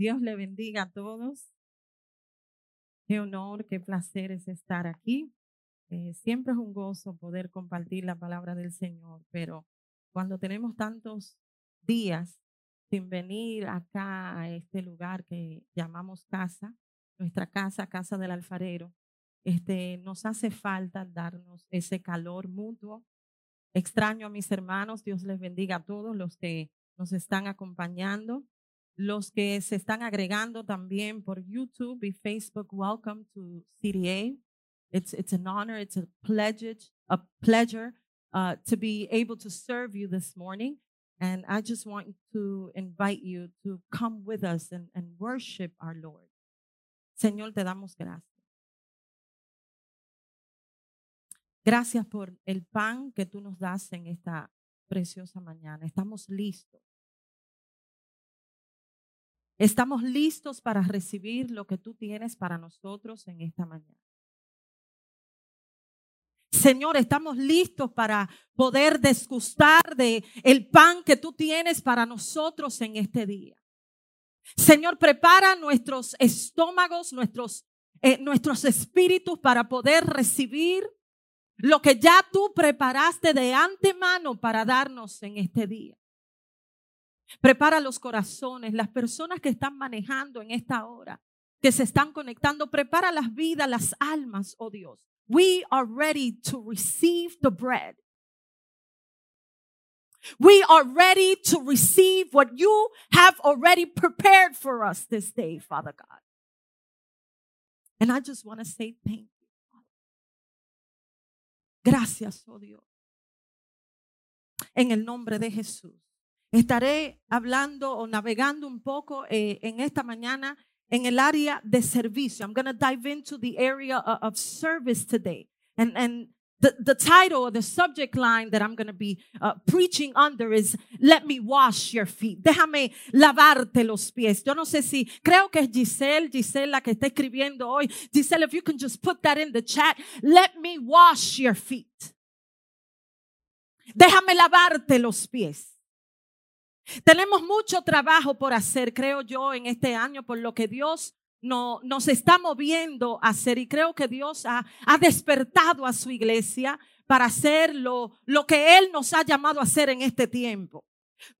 Dios le bendiga a todos. Qué honor, qué placer es estar aquí. Eh, siempre es un gozo poder compartir la palabra del Señor, pero cuando tenemos tantos días sin venir acá a este lugar que llamamos casa, nuestra casa, casa del alfarero, este, nos hace falta darnos ese calor mutuo. Extraño a mis hermanos, Dios les bendiga a todos los que nos están acompañando. Los que se están agregando también por YouTube y Facebook, welcome to CDA. It's, it's an honor, it's a pleasure, a pleasure uh, to be able to serve you this morning. And I just want to invite you to come with us and, and worship our Lord. Señor, te damos gracias. Gracias por el pan que tú nos das en esta preciosa mañana. Estamos listos Estamos listos para recibir lo que tú tienes para nosotros en esta mañana. Señor, estamos listos para poder desgustar de el pan que tú tienes para nosotros en este día. Señor, prepara nuestros estómagos, nuestros, eh, nuestros espíritus para poder recibir lo que ya tú preparaste de antemano para darnos en este día. Prepara los corazones, las personas que están manejando en esta hora, que se están conectando. Prepara las vidas, las almas, oh Dios. We are ready to receive the bread. We are ready to receive what you have already prepared for us this day, Father God. And I just want to say thank you. Gracias, oh Dios. En el nombre de Jesús. Estaré hablando o navegando un poco eh, en esta mañana en el área de servicio. I'm going to dive into the area of, service today. And, and the, the title or the subject line that I'm going to be uh, preaching under is Let me wash your feet. Déjame lavarte los pies. Yo no sé si, creo que es Giselle, Giselle que está escribiendo hoy. Giselle, if you can just put that in the chat. Let me wash your feet. Déjame lavarte los pies. Tenemos mucho trabajo por hacer, creo yo, en este año, por lo que Dios no, nos está moviendo a hacer. Y creo que Dios ha, ha despertado a su iglesia para hacer lo, lo que Él nos ha llamado a hacer en este tiempo.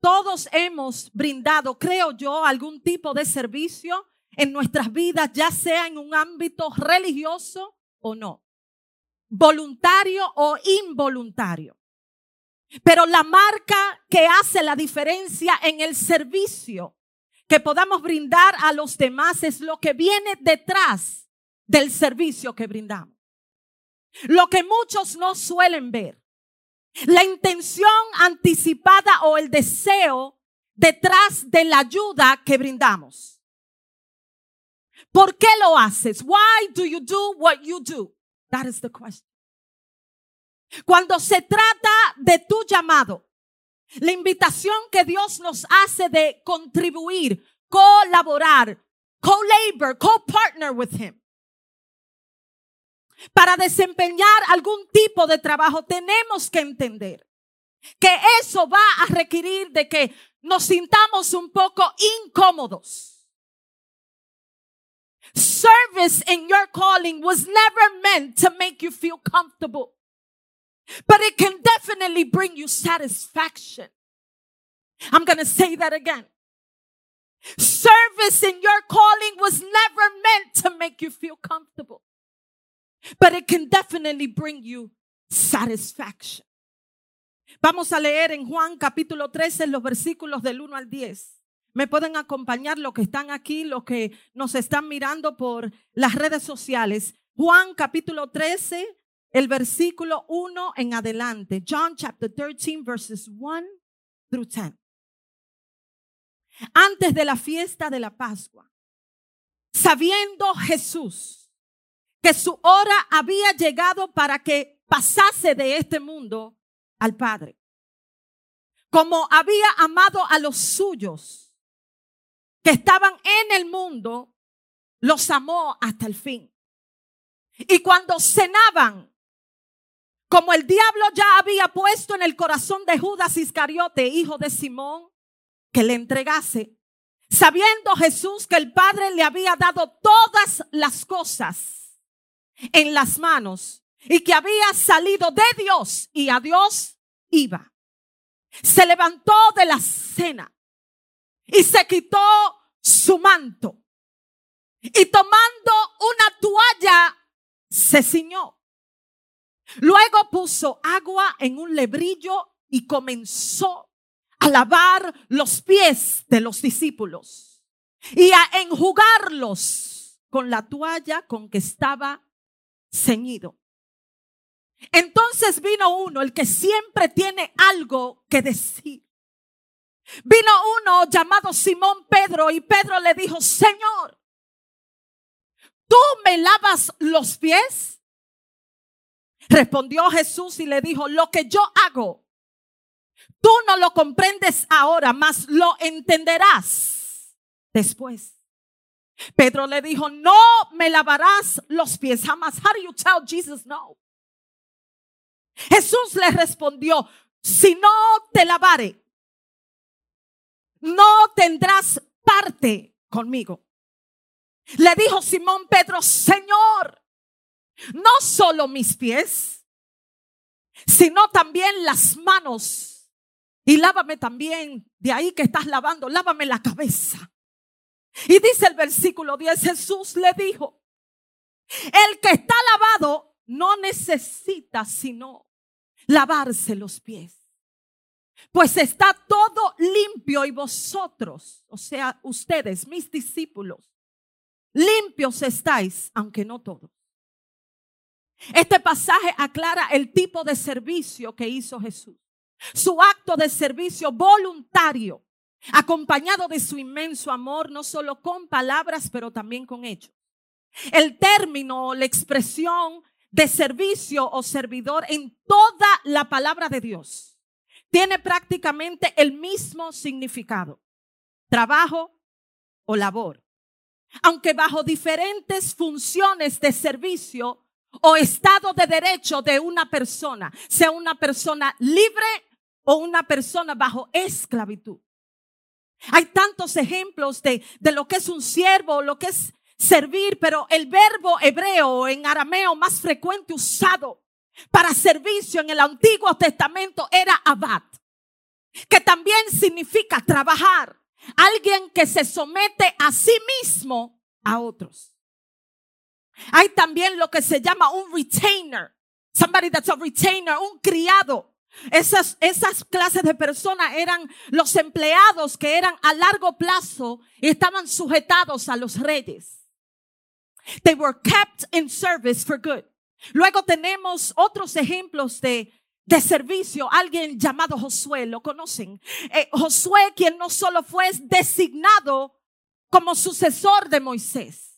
Todos hemos brindado, creo yo, algún tipo de servicio en nuestras vidas, ya sea en un ámbito religioso o no, voluntario o involuntario. Pero la marca que hace la diferencia en el servicio que podamos brindar a los demás es lo que viene detrás del servicio que brindamos. Lo que muchos no suelen ver. La intención anticipada o el deseo detrás de la ayuda que brindamos. ¿Por qué lo haces? Why do you do what you do? That is the question. Cuando se trata de tu llamado, la invitación que Dios nos hace de contribuir, colaborar, co-labor, co-partner with Him. Para desempeñar algún tipo de trabajo tenemos que entender que eso va a requerir de que nos sintamos un poco incómodos. Service in your calling was never meant to make you feel comfortable. But it can definitely bring you satisfaction. I'm going to say that again. Service in your calling was never meant to make you feel comfortable, but it can definitely bring you satisfaction. Vamos a leer en Juan capítulo 13 los versículos del 1 al 10. Me pueden acompañar los que están aquí, los que nos están mirando por las redes sociales. Juan capítulo 13, el versículo 1 en adelante. John chapter 13 verses 1 through 10. Antes de la fiesta de la Pascua, sabiendo Jesús que su hora había llegado para que pasase de este mundo al Padre. Como había amado a los suyos que estaban en el mundo, los amó hasta el fin. Y cuando cenaban, como el diablo ya había puesto en el corazón de Judas Iscariote, hijo de Simón, que le entregase, Sabiendo Jesús que el Padre le había dado todas las cosas en las manos y que había salido de Dios y a Dios iba. Se levantó de la cena y se quitó su manto y tomando una toalla se ciñó. Luego puso agua en un lebrillo y comenzó a lavar los pies de los discípulos y a enjugarlos con la toalla con que estaba ceñido. Entonces vino uno, el que siempre tiene algo que decir. Vino uno llamado Simón Pedro y Pedro le dijo, Señor, ¿tú me lavas los pies? Respondió Jesús y le dijo, lo que yo hago, tú no lo comprendes ahora, mas lo entenderás después. Pedro le dijo, no me lavarás los pies jamás. How do you tell Jesus no? Jesús le respondió, si no te lavare, no tendrás parte conmigo. Le dijo Simón Pedro, Señor, no solo mis pies, sino también las manos. Y lávame también, de ahí que estás lavando, lávame la cabeza. Y dice el versículo 10, Jesús le dijo, el que está lavado no necesita sino lavarse los pies. Pues está todo limpio y vosotros, o sea, ustedes, mis discípulos, limpios estáis, aunque no todos. Este pasaje aclara el tipo de servicio que hizo Jesús. Su acto de servicio voluntario, acompañado de su inmenso amor, no solo con palabras, pero también con hechos. El término, la expresión de servicio o servidor en toda la palabra de Dios tiene prácticamente el mismo significado. Trabajo o labor. Aunque bajo diferentes funciones de servicio o estado de derecho de una persona, sea una persona libre o una persona bajo esclavitud. Hay tantos ejemplos de, de lo que es un siervo, lo que es servir, pero el verbo hebreo en arameo más frecuente usado para servicio en el Antiguo Testamento era abad, que también significa trabajar, alguien que se somete a sí mismo a otros. Hay también lo que se llama un retainer, somebody that's a retainer, un criado. Esas, esas clases de personas eran los empleados que eran a largo plazo y estaban sujetados a los reyes. They were kept in service for good. Luego tenemos otros ejemplos de, de servicio. Alguien llamado Josué, ¿lo conocen? Eh, Josué, quien no solo fue designado como sucesor de Moisés,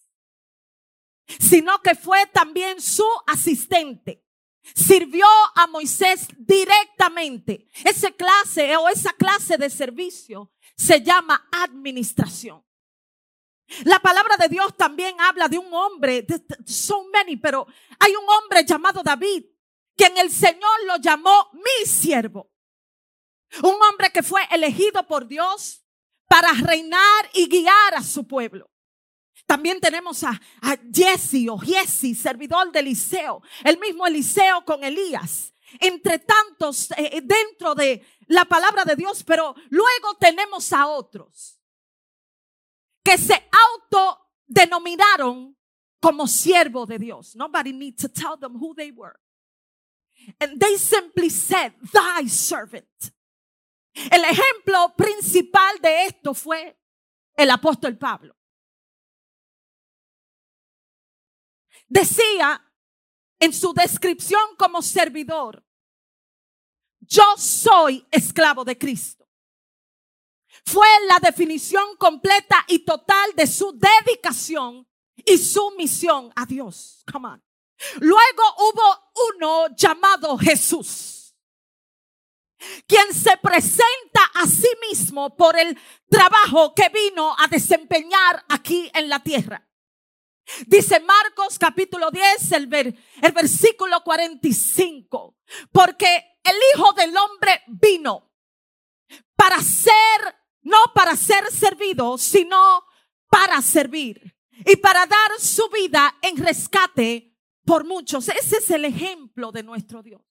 sino que fue también su asistente. Sirvió a Moisés directamente. Esa clase o esa clase de servicio se llama administración. La palabra de Dios también habla de un hombre, so many, pero hay un hombre llamado David, quien el Señor lo llamó mi siervo. Un hombre que fue elegido por Dios para reinar y guiar a su pueblo. También tenemos a, Jesse o Jesse, servidor de Eliseo, el mismo Eliseo con Elías, entre tantos eh, eh, dentro de la palabra de Dios, pero luego tenemos a otros que se autodenominaron como siervo de Dios. Nobody needs to tell them who they were. And they simply said, thy servant. El ejemplo principal de esto fue el apóstol Pablo. Decía en su descripción como servidor, yo soy esclavo de Cristo fue la definición completa y total de su dedicación y su misión a Dios. Come on. Luego hubo uno llamado Jesús, quien se presenta a sí mismo por el trabajo que vino a desempeñar aquí en la tierra. Dice Marcos capítulo 10, el, el versículo 45, porque el Hijo del Hombre vino para ser no para ser servido, sino para servir y para dar su vida en rescate por muchos. Ese es el ejemplo de nuestro Dios.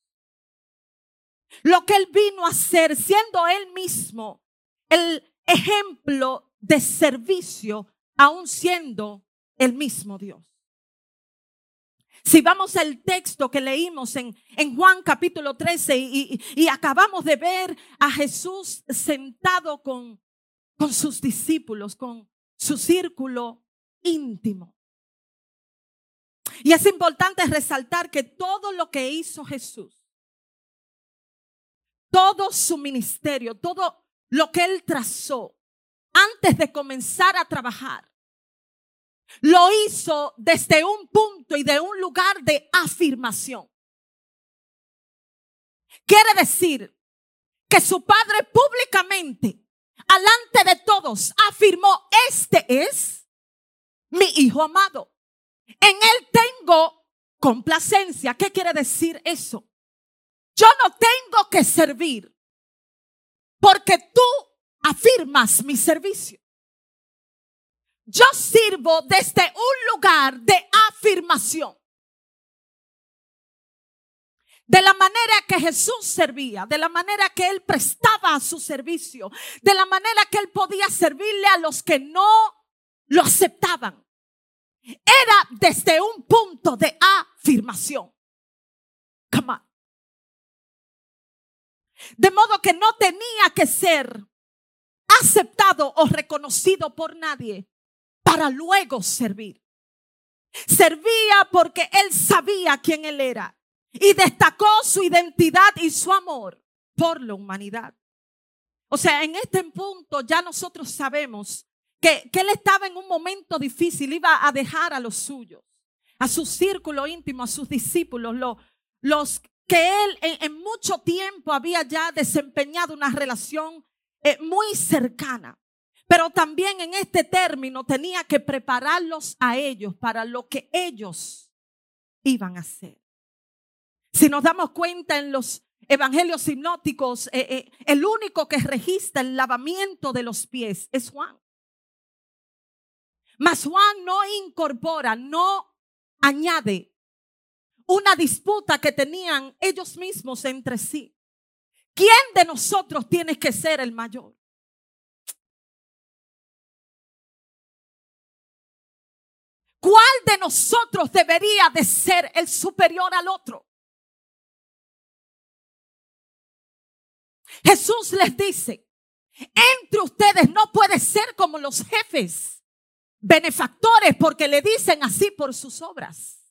Lo que Él vino a hacer, siendo Él mismo el ejemplo de servicio, aún siendo el mismo Dios. Si vamos al texto que leímos en, en Juan capítulo 13 y, y, acabamos de ver a Jesús sentado con, con sus discípulos, con su círculo íntimo. Y es importante resaltar que todo lo que hizo Jesús, todo su ministerio, todo lo que él trazó antes de comenzar a trabajar, lo hizo desde un punto y de un lugar de afirmación. Quiere decir que su padre públicamente, alante de todos, afirmó, este es mi hijo amado. En él tengo complacencia. ¿Qué quiere decir eso? Yo no tengo que servir porque tú afirmas mi servicio. Yo sirvo desde un lugar de afirmación. De la manera que Jesús servía, de la manera que Él prestaba su servicio, de la manera que Él podía servirle a los que no lo aceptaban. Era desde un punto de afirmación. Come on. De modo que no tenía que ser aceptado o reconocido por nadie para luego servir. Servía porque él sabía quién él era y destacó su identidad y su amor por la humanidad. O sea, en este punto ya nosotros sabemos que, él estaba en un momento difícil, iba a dejar a los suyos, a su círculo íntimo, a sus discípulos, los, que él en, mucho tiempo había ya desempeñado una relación eh, muy cercana. Pero también en este término tenía que prepararlos a ellos para lo que ellos iban a hacer. Si nos damos cuenta en los evangelios sinóticos, eh, eh, el único que registra el lavamiento de los pies es Juan. Mas Juan no incorpora, no añade una disputa que tenían ellos mismos entre sí. ¿Quién de nosotros tiene que ser el mayor? ¿Cuál de nosotros debería de ser el superior al otro? Jesús les dice, entre ustedes no puede ser como los jefes, benefactores, porque le dicen así por sus obras.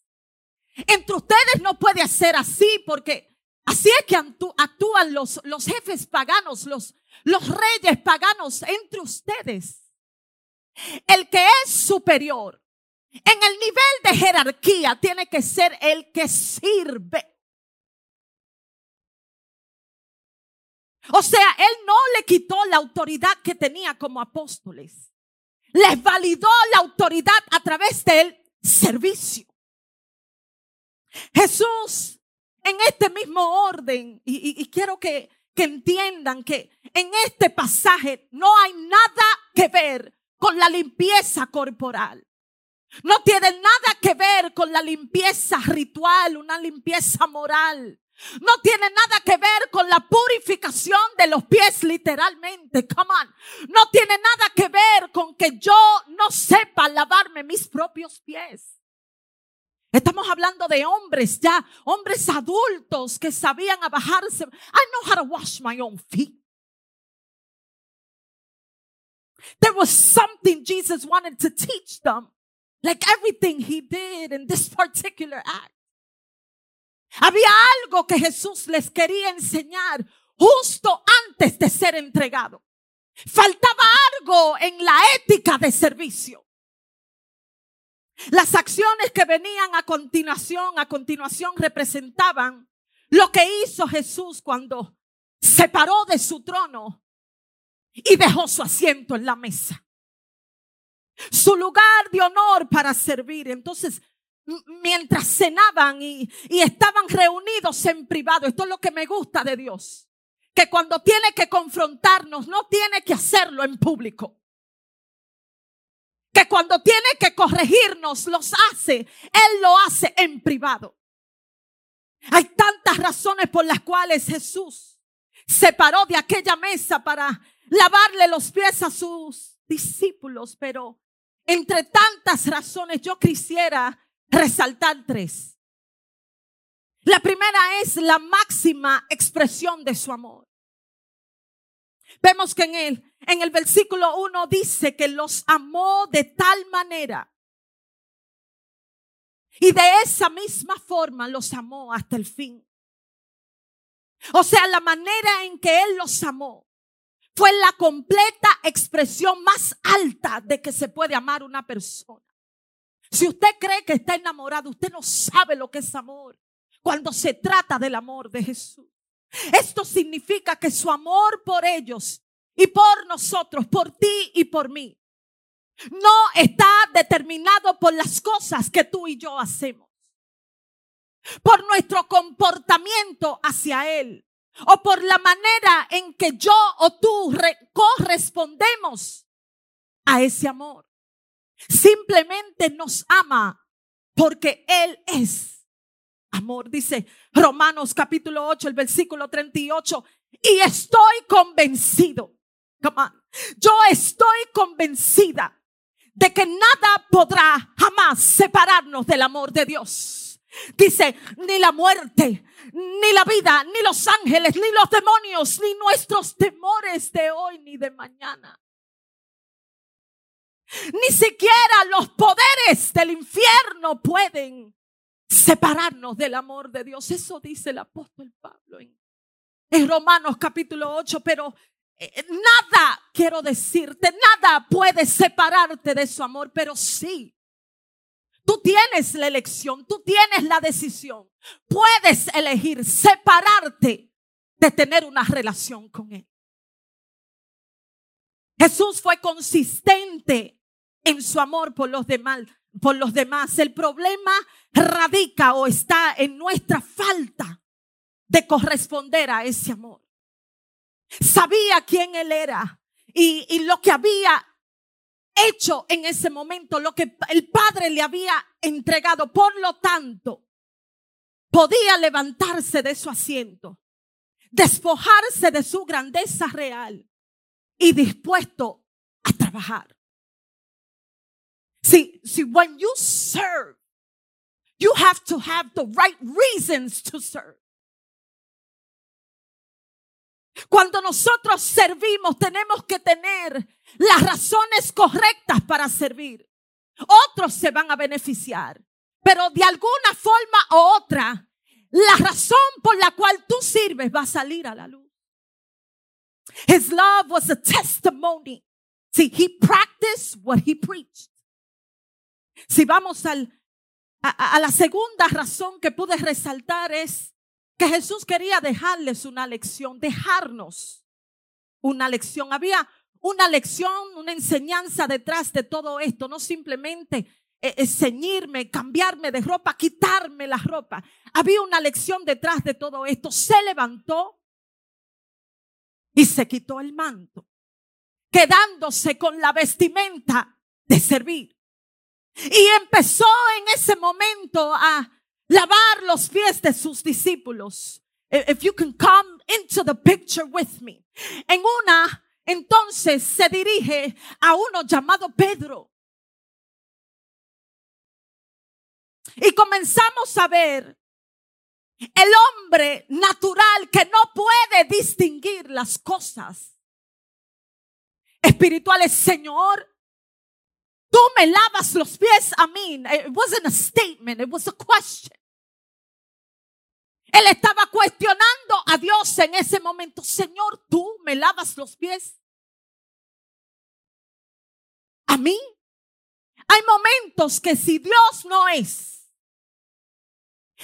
Entre ustedes no puede ser así porque así es que actúan los, los jefes paganos, los, los reyes paganos entre ustedes. El que es superior en el nivel de jerarquía tiene que ser el que sirve. O sea, él no le quitó la autoridad que tenía como apóstoles. Les validó la autoridad a través del servicio. Jesús, en este mismo orden, y, quiero que, que entiendan que en este pasaje no hay nada que ver con la limpieza corporal. No tiene nada que ver con la limpieza ritual, una limpieza moral. No tiene nada que ver con la purificación de los pies literalmente. Come on. No tiene nada que ver con que yo no sepa lavarme mis propios pies. Estamos hablando de hombres ya, hombres adultos que sabían a bajarse. I know how to wash my own feet. There was something Jesus wanted to teach them. Like everything he did in this particular act. Había algo que Jesús les quería enseñar justo antes de ser entregado. Faltaba algo en la ética de servicio. Las acciones que venían a continuación, a continuación representaban lo que hizo Jesús cuando se paró de su trono y dejó su asiento en la mesa su lugar de honor para servir. Entonces, mientras cenaban y, estaban reunidos en privado, esto es lo que me gusta de Dios, que cuando tiene que confrontarnos, no tiene que hacerlo en público. Que cuando tiene que corregirnos, los hace, Él lo hace en privado. Hay tantas razones por las cuales Jesús se paró de aquella mesa para lavarle los pies a sus discípulos, pero entre tantas razones yo quisiera resaltar tres. La primera es la máxima expresión de su amor. Vemos que en el, en el versículo 1 dice que los amó de tal manera. Y de esa misma forma los amó hasta el fin. O sea, la manera en que Él los amó fue la completa expresión más alta de que se puede amar una persona. Si usted cree que está enamorado, usted no sabe lo que es amor cuando se trata del amor de Jesús. Esto significa que su amor por ellos y por nosotros, por ti y por mí, no está determinado por las cosas que tú y yo hacemos, por nuestro comportamiento hacia Él o por la manera en que yo o tú correspondemos a ese amor. Simplemente nos ama porque Él es amor. Dice Romanos capítulo 8, el versículo 38. Y estoy convencido. Yo estoy convencida de que nada podrá jamás separarnos del amor de Dios. Dice, ni la muerte, ni la vida, ni los ángeles, ni los demonios, ni nuestros temores de hoy ni de mañana. Ni siquiera los poderes del infierno pueden separarnos del amor de Dios. Eso dice el apóstol Pablo en, Romanos capítulo 8, pero eh, nada, quiero decirte, nada puede separarte de su amor, pero sí. Tú tienes la elección, tú tienes la decisión. Puedes elegir separarte de tener una relación con Él. Jesús fue consistente en su amor por los demás. El problema radica o está en nuestra falta de corresponder a ese amor. Sabía quién él era y, y lo que había hecho en ese momento, lo que el Padre le había entregado. Por lo tanto, podía levantarse de su asiento, despojarse de su grandeza real y dispuesto a trabajar. See, see, when you serve, you have to have the right reasons to serve. Cuando nosotros servimos, tenemos que tener las razones correctas para servir. Otros se van a beneficiar, pero de alguna forma u otra, la razón por la cual tú sirves va a salir a la luz. His love was a testimony. See, he practiced what he preached. Si vamos al, a, a la segunda razón que pude resaltar es que Jesús quería dejarles una lección, dejarnos una lección. Había una lección, una enseñanza detrás de todo esto, no simplemente eh, eh, ceñirme, cambiarme de ropa, quitarme la ropa. Había una lección detrás de todo esto. Se levantó y se quitó el manto, quedándose con la vestimenta de servir. Y empezó en ese momento a lavar los pies de sus discípulos. If you can come into the picture with me. En una, entonces se dirige a uno llamado Pedro. Y comenzamos a ver el hombre natural que no puede distinguir las cosas espirituales. Señor, tú me lavas los pies a mí. It wasn't a statement, it was a question. Él estaba cuestionando a Dios en ese momento. Señor, tú me lavas los pies. A mí. Hay momentos que si Dios no es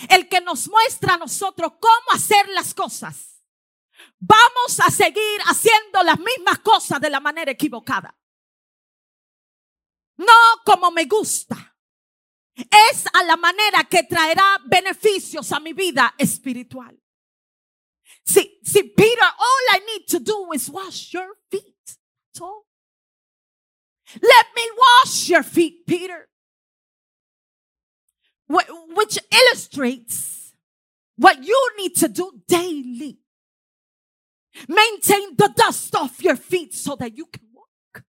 el que nos muestra a nosotros cómo hacer las cosas, vamos a seguir haciendo las mismas cosas de la manera equivocada. No como me gusta es a la manera que traerá beneficios a mi vida espiritual. See, see, Peter, all I need to do is wash your feet. All. Let me wash your feet, Peter. Wh- Which illustrates what you need to do daily. Maintain the dust off your feet so that you can walk.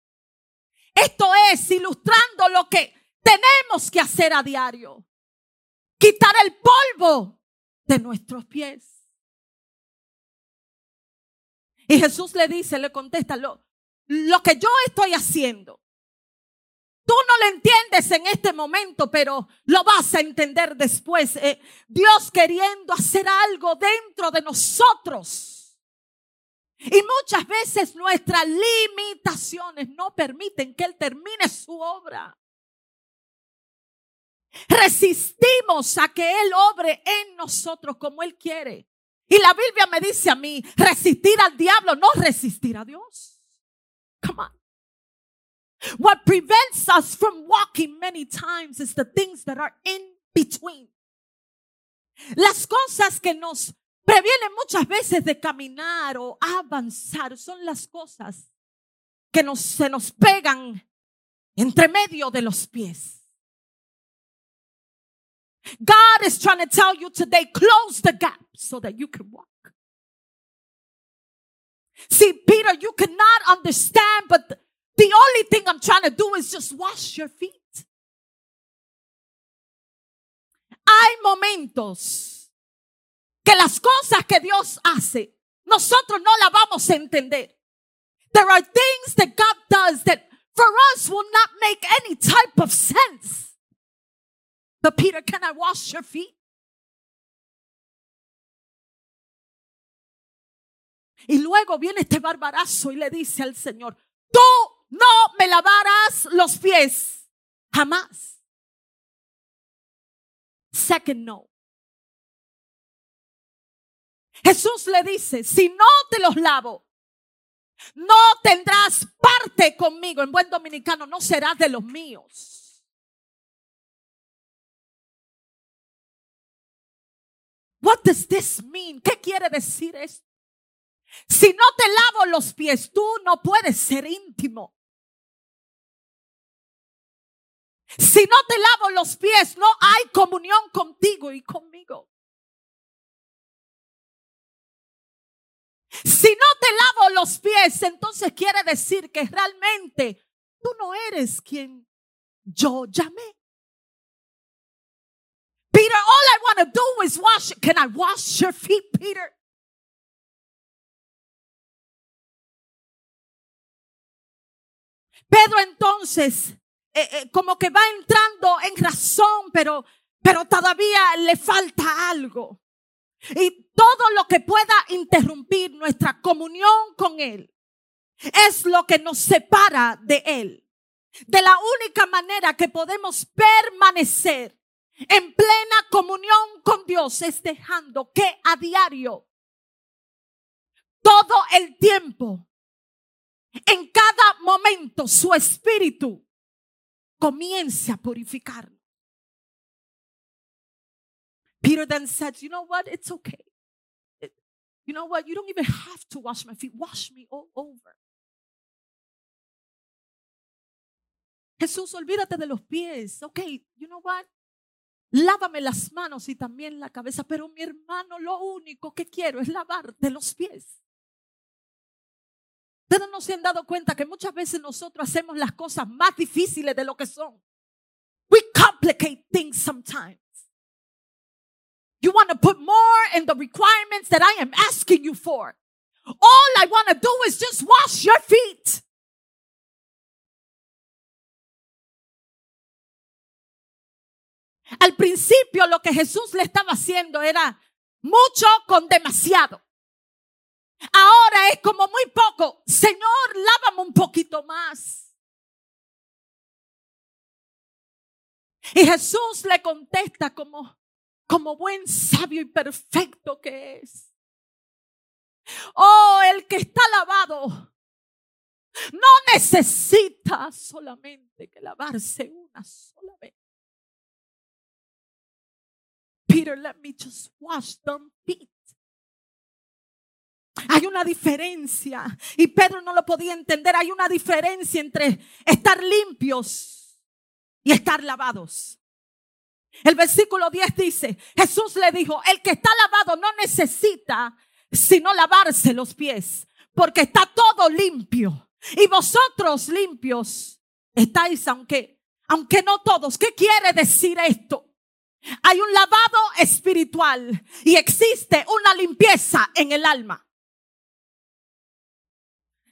Esto es ilustrando lo que tenemos que hacer a diario. Quitar el polvo de nuestros pies. Y Jesús le dice, le contesta, lo, lo que yo estoy haciendo, tú no lo entiendes en este momento, pero lo vas a entender después. Eh, Dios queriendo hacer algo dentro de nosotros. Y muchas veces nuestras limitaciones no permiten que Él termine su obra. Resistimos a que Él obre en nosotros como Él quiere. Y la Biblia me dice a mí, resistir al diablo, no resistir a Dios. Come on. What prevents us from walking many times is the things that are in between. Las cosas que nos previenen muchas veces de caminar o avanzar son las cosas que nos, se nos pegan entre medio de los pies. God is trying to tell you today, close the gap so that you can walk. See, Peter, you cannot understand, but the, only thing I'm trying to do is just wash your feet. Hay momentos que las cosas que Dios hace, nosotros no las vamos a entender. There are things that God does that for us will not make any type of sense. But Peter, can I wash your feet? Y luego viene este barbarazo y le dice al Señor, tú no me lavarás los pies jamás. Second no. Jesús le dice, si no te los lavo, no tendrás parte conmigo. En buen dominicano, no serás de los míos. What does this mean? ¿Qué quiere decir esto? Si no te lavo los pies, tú no puedes ser íntimo. Si no te lavo los pies, no hay comunión contigo y conmigo. Si no te lavo los pies, entonces quiere decir que realmente tú no eres quien yo llamé. Peter, all I want to do is wash. Can I wash your feet, Peter? Pedro entonces eh, eh, como que va entrando en razón, pero, pero todavía le falta algo. Y todo lo que pueda interrumpir nuestra comunión con Él es lo que nos separa de Él. De la única manera que podemos permanecer en plena comunión con Dios es dejando que a diario, todo el tiempo, en cada momento, su espíritu comience a purificarnos. Peter then said, You know what? It's okay. You know what? You don't even have to wash my feet. Wash me all over. Jesús, olvídate de los pies. Okay, you know what? Lávame las manos y también la cabeza. Pero mi hermano, lo único que quiero es lavarte los pies. Ustedes no se han dado cuenta que muchas veces nosotros hacemos las cosas más difíciles de lo que son. We complicate things sometimes. You want to put more in the requirements that I am asking you for. All I want to do is just wash your feet. Al principio lo que Jesús le estaba haciendo era mucho con demasiado. Ahora es como muy poco. Señor, lávame un poquito más. Y Jesús le contesta como, como buen sabio y perfecto que es. Oh, el que está lavado no necesita solamente que lavarse una sola vez. Peter, let me just wash them feet. Hay una diferencia. Y Pedro no lo podía entender. Hay una diferencia entre estar limpios y estar lavados. El versículo 10 dice, Jesús le dijo, el que está lavado no necesita sino lavarse los pies, porque está todo limpio. Y vosotros limpios estáis, aunque, aunque no todos. ¿Qué quiere decir esto? Hay un lavado espiritual y existe una limpieza en el alma.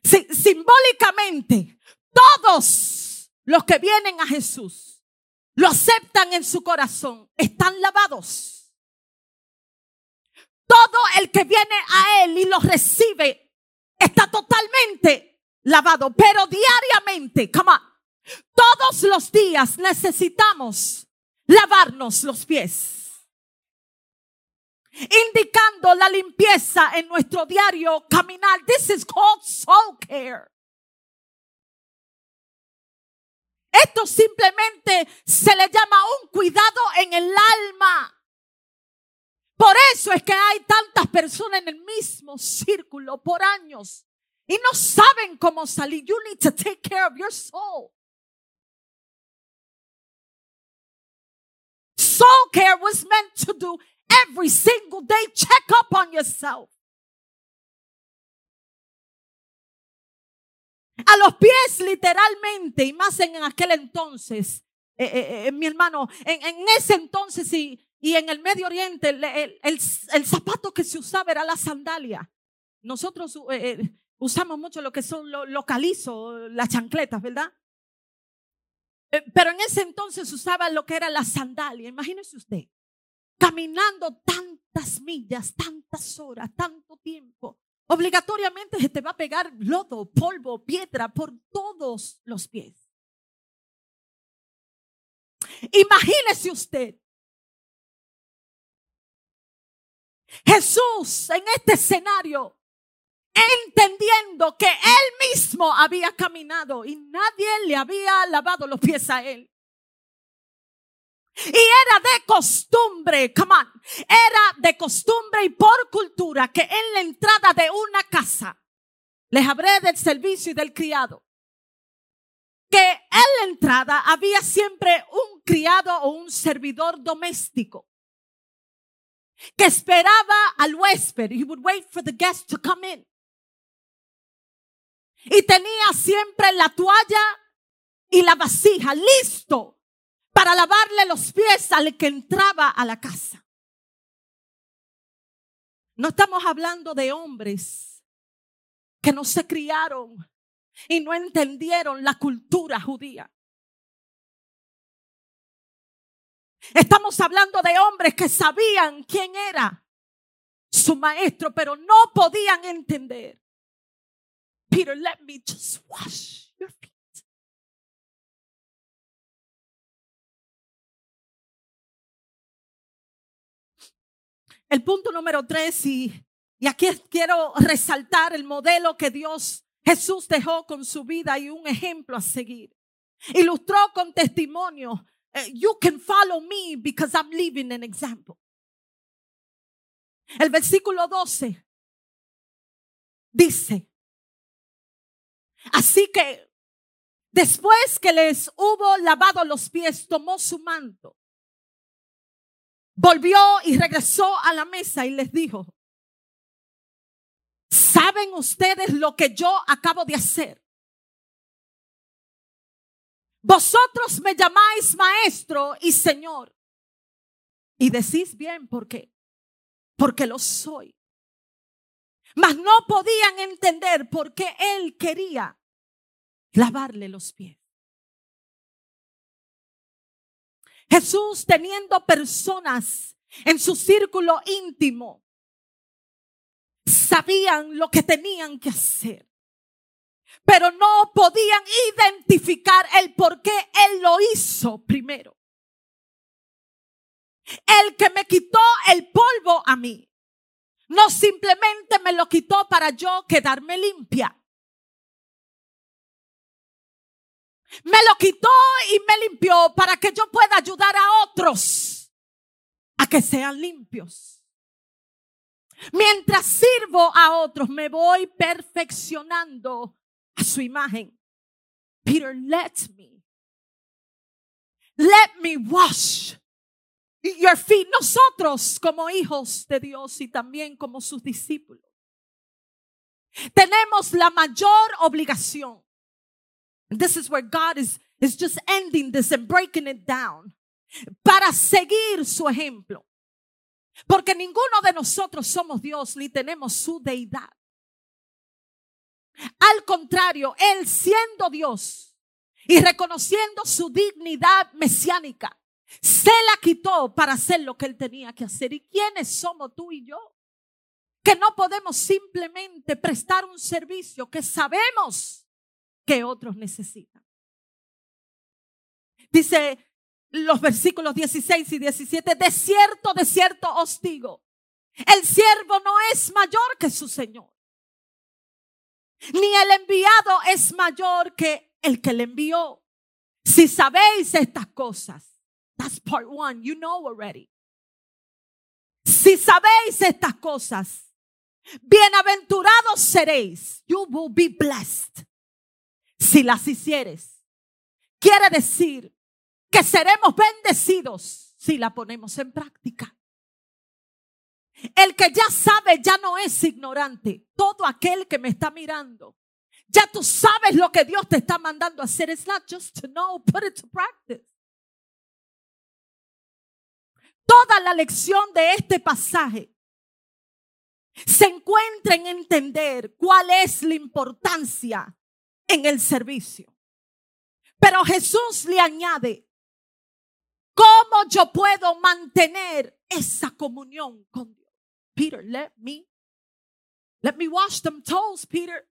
simbólicamente, todos los que vienen a Jesús lo aceptan en su corazón, están lavados. Todo el que viene a Él y lo recibe está totalmente lavado, pero diariamente, come todos los días necesitamos lavarnos los pies. Indicando la limpieza en nuestro diario caminar. This is called soul care. Esto simplemente se le llama un cuidado en el alma. Por eso es que hay tantas personas en el mismo círculo por años y no saben cómo salir. You need to take care of your soul. Soul care was meant to do every single day. Check up on yourself. A los pies literalmente, y más en aquel entonces, eh, eh, eh, mi hermano, en, ese entonces y, en el Medio Oriente, el, el, zapato que se usaba era la sandalia. Nosotros usamos mucho lo que son los localizos, las chancletas, ¿verdad? Eh, pero en ese entonces usaba lo que era la sandalia. Imagínese usted, caminando tantas millas, tantas horas, tanto tiempo. Obligatoriamente se te va a pegar lodo, polvo, piedra por todos los pies. Imagínese usted. Jesús en este escenario entendiendo que él mismo había caminado y nadie le había lavado los pies a él. Y era de costumbre, come on, era de costumbre y por cultura que en la entrada de una casa, les hablé del servicio y del criado, que en la entrada había siempre un criado o un servidor doméstico que esperaba al huésped. He would wait for the guest to come in. Y tenía siempre la toalla y la vasija listo para lavarle los pies al que entraba a la casa. No estamos hablando de hombres que no se criaron y no entendieron la cultura judía. Estamos hablando de hombres que sabían quién era su maestro, pero no podían entender Peter, let me just wash your feet. El punto número tres, y, y aquí quiero resaltar el modelo que Dios Jesús dejó con su vida y un ejemplo a seguir. Ilustró con testimonio. Eh, you can follow me because I'm leaving an example. El versículo 12 dice, Así que después que les hubo lavado los pies, tomó su manto, volvió y regresó a la mesa y les dijo, ¿saben ustedes lo que yo acabo de hacer? Vosotros me llamáis maestro y señor. Y decís bien por qué. Porque lo soy. Mas no podían entender por qué él quería lavarle los pies. Jesús teniendo personas en su círculo íntimo, sabían lo que tenían que hacer, pero no podían identificar el por qué Él lo hizo primero. El que me quitó el polvo a mí, no simplemente me lo quitó para yo quedarme limpia. Me lo quitó y me limpió para que yo pueda ayudar a otros a que sean limpios. Mientras sirvo a otros, me voy perfeccionando a su imagen. Peter, let me. Let me wash your feet. Nosotros como hijos de Dios y también como sus discípulos. Tenemos la mayor obligación. this is where God is, is just ending this and breaking it down. Para seguir su ejemplo. Porque ninguno de nosotros somos Dios ni tenemos su deidad. Al contrario, Él siendo Dios y reconociendo su dignidad mesiánica, se la quitó para hacer lo que Él tenía que hacer. ¿Y quiénes somos tú y yo? Que no podemos simplemente prestar un servicio que sabemos que otros necesitan. Dice los versículos 16 y 17, de cierto, de cierto os digo, el siervo no es mayor que su Señor, ni el enviado es mayor que el que le envió. Si sabéis estas cosas, that's part one, you know already. Si sabéis estas cosas, bienaventurados seréis, you will be blessed. Si las hicieres, quiere decir que seremos bendecidos si la ponemos en práctica. El que ya sabe ya no es ignorante. Todo aquel que me está mirando, ya tú sabes lo que Dios te está mandando a hacer. It's not just to know, put it to practice. Toda la lección de este pasaje se encuentra en entender cuál es la importancia en el servicio. Pero Jesús le añade, ¿Cómo yo puedo mantener esa comunión con Dios? Peter, let me, let me wash them toes, Peter.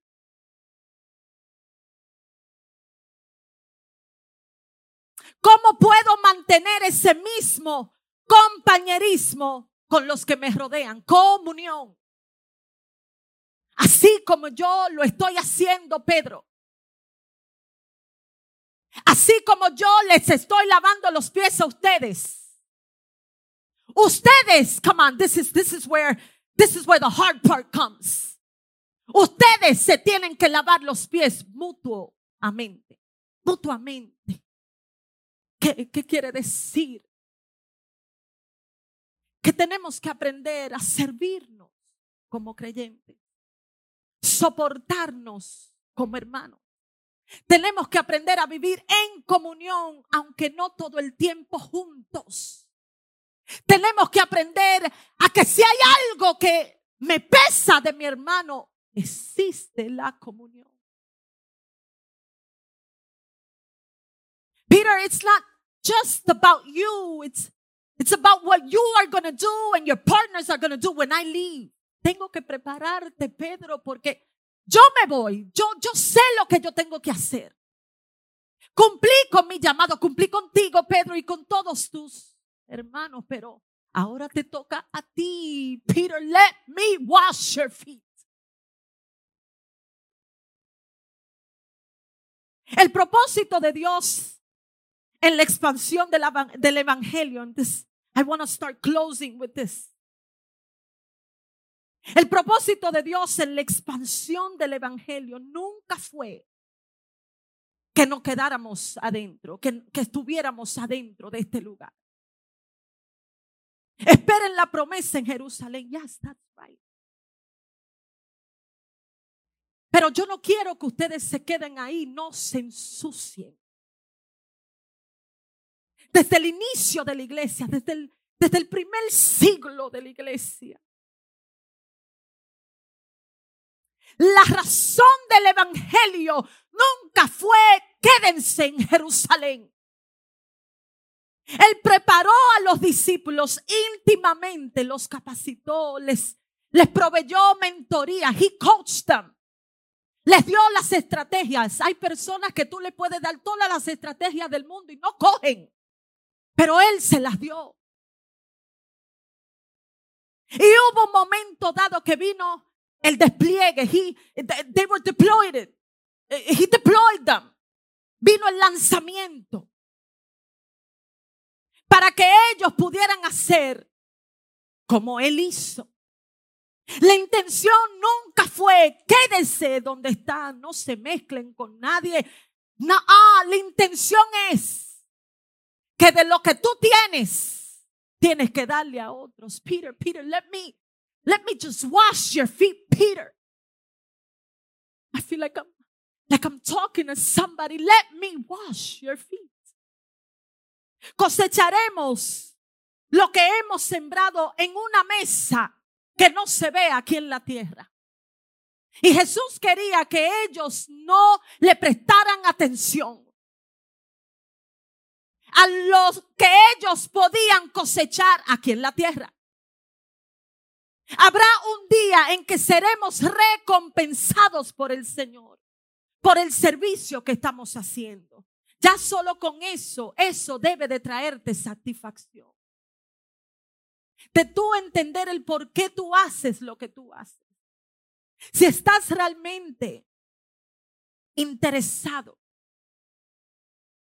¿Cómo puedo mantener ese mismo compañerismo con los que me rodean? Comunión. Así como yo lo estoy haciendo, Pedro. Así como yo les estoy lavando los pies a ustedes. Ustedes, come on, this is, this is where, this is where the hard part comes. Ustedes se tienen que lavar los pies mutuamente, mutuamente. ¿Qué, qué quiere decir? Que tenemos que aprender a servirnos como creyentes, soportarnos como hermanos tenemos que aprender a vivir en comunión, aunque no todo el tiempo juntos. Tenemos que aprender a que si hay algo que me pesa de mi hermano, existe la comunión. Peter, it's not just about you. It's, it's about what you are going to do and your partners are going to do when I leave. Tengo que prepararte, Pedro, porque yo me voy, yo, yo sé lo que yo tengo que hacer. Cumplí con mi llamado, cumplí contigo, Pedro, y con todos tus hermanos, pero ahora te toca a ti, Peter. Let me wash your feet. El propósito de Dios en la expansión del evangelio. I want to start closing with this. El propósito de Dios en la expansión del Evangelio nunca fue que nos quedáramos adentro, que, estuviéramos adentro de este lugar. Esperen la promesa en Jerusalén. Yes, that's right. Pero yo no quiero que ustedes se queden ahí, no se ensucien. Desde el inicio de la iglesia, desde el, desde el primer siglo de la iglesia, La razón del Evangelio nunca fue quédense en Jerusalén. Él preparó a los discípulos íntimamente, los capacitó, les, les proveyó mentoría. He coached them. Les dio las estrategias. Hay personas que tú le puedes dar todas las estrategias del mundo y no cogen. Pero Él se las dio. Y hubo un momento dado que vino el despliegue. He, they were deployed. It. He deployed them. Vino el lanzamiento para que ellos pudieran hacer como él hizo. La intención nunca fue, quédese donde está, no se mezclen con nadie. No, ah, la intención es que de lo que tú tienes, tienes que darle a otros. Peter, Peter, let me, let me just wash your feet, Peter. I feel like I'm, like I'm talking to somebody. Let me wash your feet. Cosecharemos lo que hemos sembrado en una mesa que no se ve aquí en la tierra. Y Jesús quería que ellos no le prestaran atención a los que ellos podían cosechar aquí en la tierra. Habrá un día en que seremos recompensados por el Señor, por el servicio que estamos haciendo. Ya solo con eso, eso debe de traerte satisfacción de tú entender el por qué tú haces lo que tú haces. Si estás realmente interesado.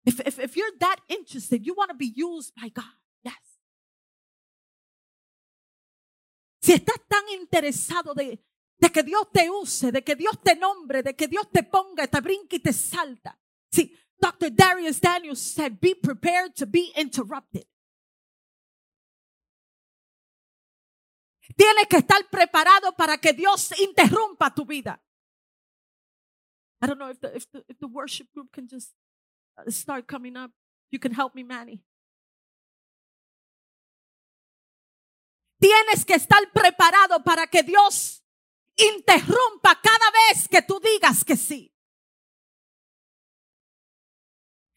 If, if, you're that interested, you want to be used by God. Yes. Si estás tan interesado de, que Dios te use, de que Dios te nombre, de que Dios te ponga, te brinque y te salta. Dr. Darius Daniels said, be prepared to be interrupted. Tienes que estar preparado para que Dios interrumpa tu vida. I don't know if the, worship group can just Uh, start coming up. You can help me, Manny. Tienes que estar preparado para que Dios interrumpa cada vez que tú digas que sí.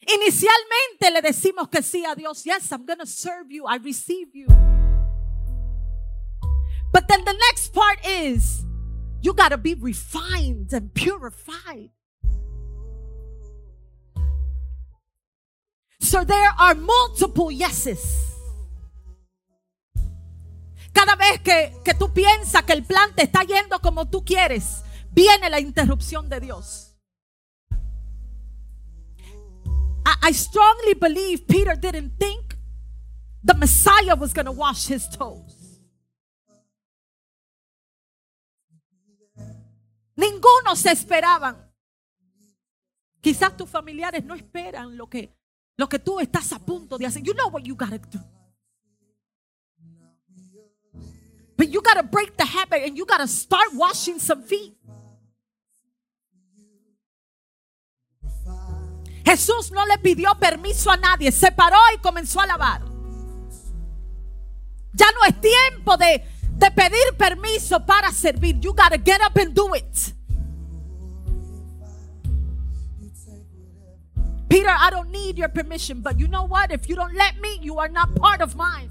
Inicialmente le decimos que sí a Dios. Yes, I'm going to serve you. I receive you. But then the next part is you got to be refined and purified. So there are multiple yeses. Cada vez que, que tú piensas que el plan te está yendo como tú quieres, viene la interrupción de Dios. I, I strongly believe Peter didn't think the Messiah was going to wash his toes. Ninguno se esperaban. Quizás tus familiares no esperan lo que, lo que tú estás a punto de hacer. You know what you gotta do. But you gotta break the habit and you gotta start washing some feet. Jesús no le pidió permiso a nadie, se paró y comenzó a lavar. Ya no es tiempo de de pedir permiso para servir. You gotta get up and do it. Peter, I don't need your permission, but you know what? If you don't let me, you are not part of mine.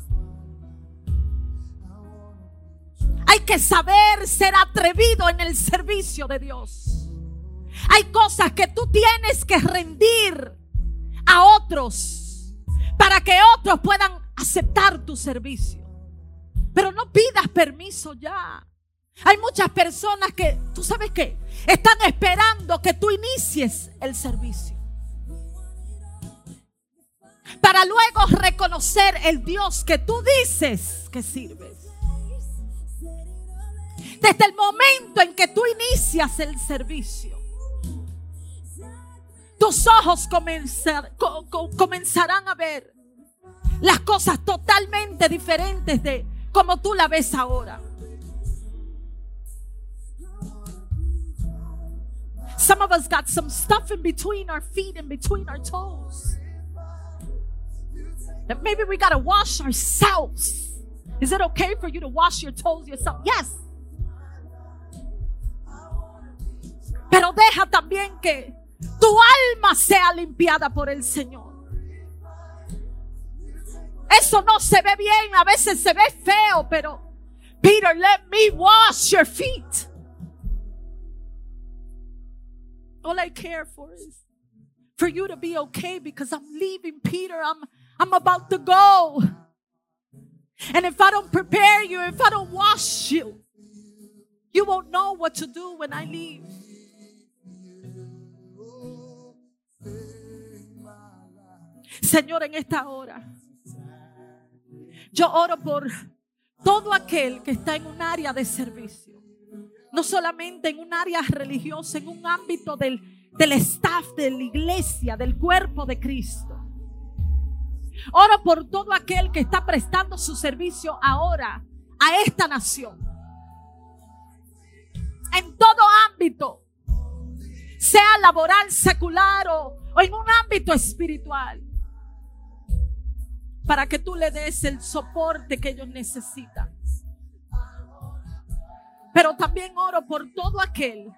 Hay que saber ser atrevido en el servicio de Dios. Hay cosas que tú tienes que rendir a otros para que otros puedan aceptar tu servicio. Pero no pidas permiso ya. Hay muchas personas que, tú sabes qué, están esperando que tú inicies el servicio. Para luego reconocer el Dios que tú dices que sirves. Desde el momento en que tú inicias el servicio, tus ojos comenzarán a ver las cosas totalmente diferentes de como tú la ves ahora. Some of us got some stuff in between our feet and between our toes. That maybe we got to wash ourselves. Is it okay for you to wash your toes yourself? Yes. Pero deja también que tu alma sea limpiada por el Señor. Eso no se ve bien, a veces se ve feo, pero Peter, let me wash your feet. All I care for is for you to be okay because I'm leaving Peter. I'm I'm about to go. And if I don't prepare you, if I don't wash you, you won't know what to do when I leave. Señor, en esta hora. Yo oro por, todo aquel que está en un área de servicio, no solamente en un área religiosa, en un ámbito del, del staff de la iglesia, del cuerpo de Cristo. Oro por todo aquel que está prestando su servicio ahora a esta nación. En todo ámbito, sea laboral, secular o, en un ámbito espiritual para que tú le des el soporte que ellos necesitan. Pero también oro por todo aquel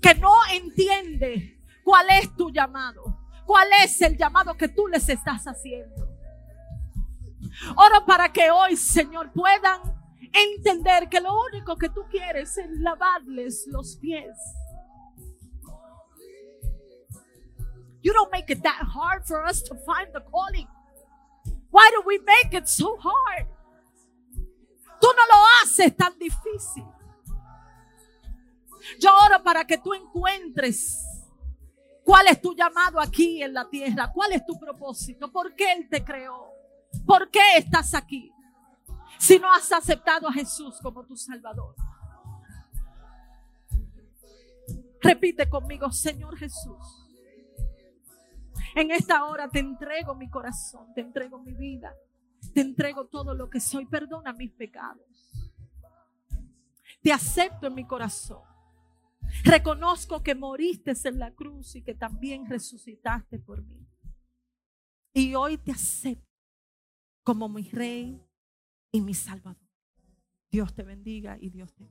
que no entiende cuál es tu llamado, cuál es el llamado que tú les estás haciendo. Oro para que hoy, Señor, puedan entender que lo único que tú quieres es lavarles los pies. You don't make it that hard for us to find the calling. Why do we make it so hard? Tú no lo haces tan difícil. Yo oro para que tú encuentres cuál es tu llamado aquí en la tierra, cuál es tu propósito, por qué Él te creó, por qué estás aquí. Si no has aceptado a Jesús como tu Salvador. Repite conmigo, Señor Jesús. En esta hora te entrego mi corazón, te entrego mi vida, te entrego todo lo que soy. Perdona mis pecados. Te acepto en mi corazón. Reconozco que moriste en la cruz y que también resucitaste por mí. Y hoy te acepto como mi rey y mi salvador. Dios te bendiga y Dios te.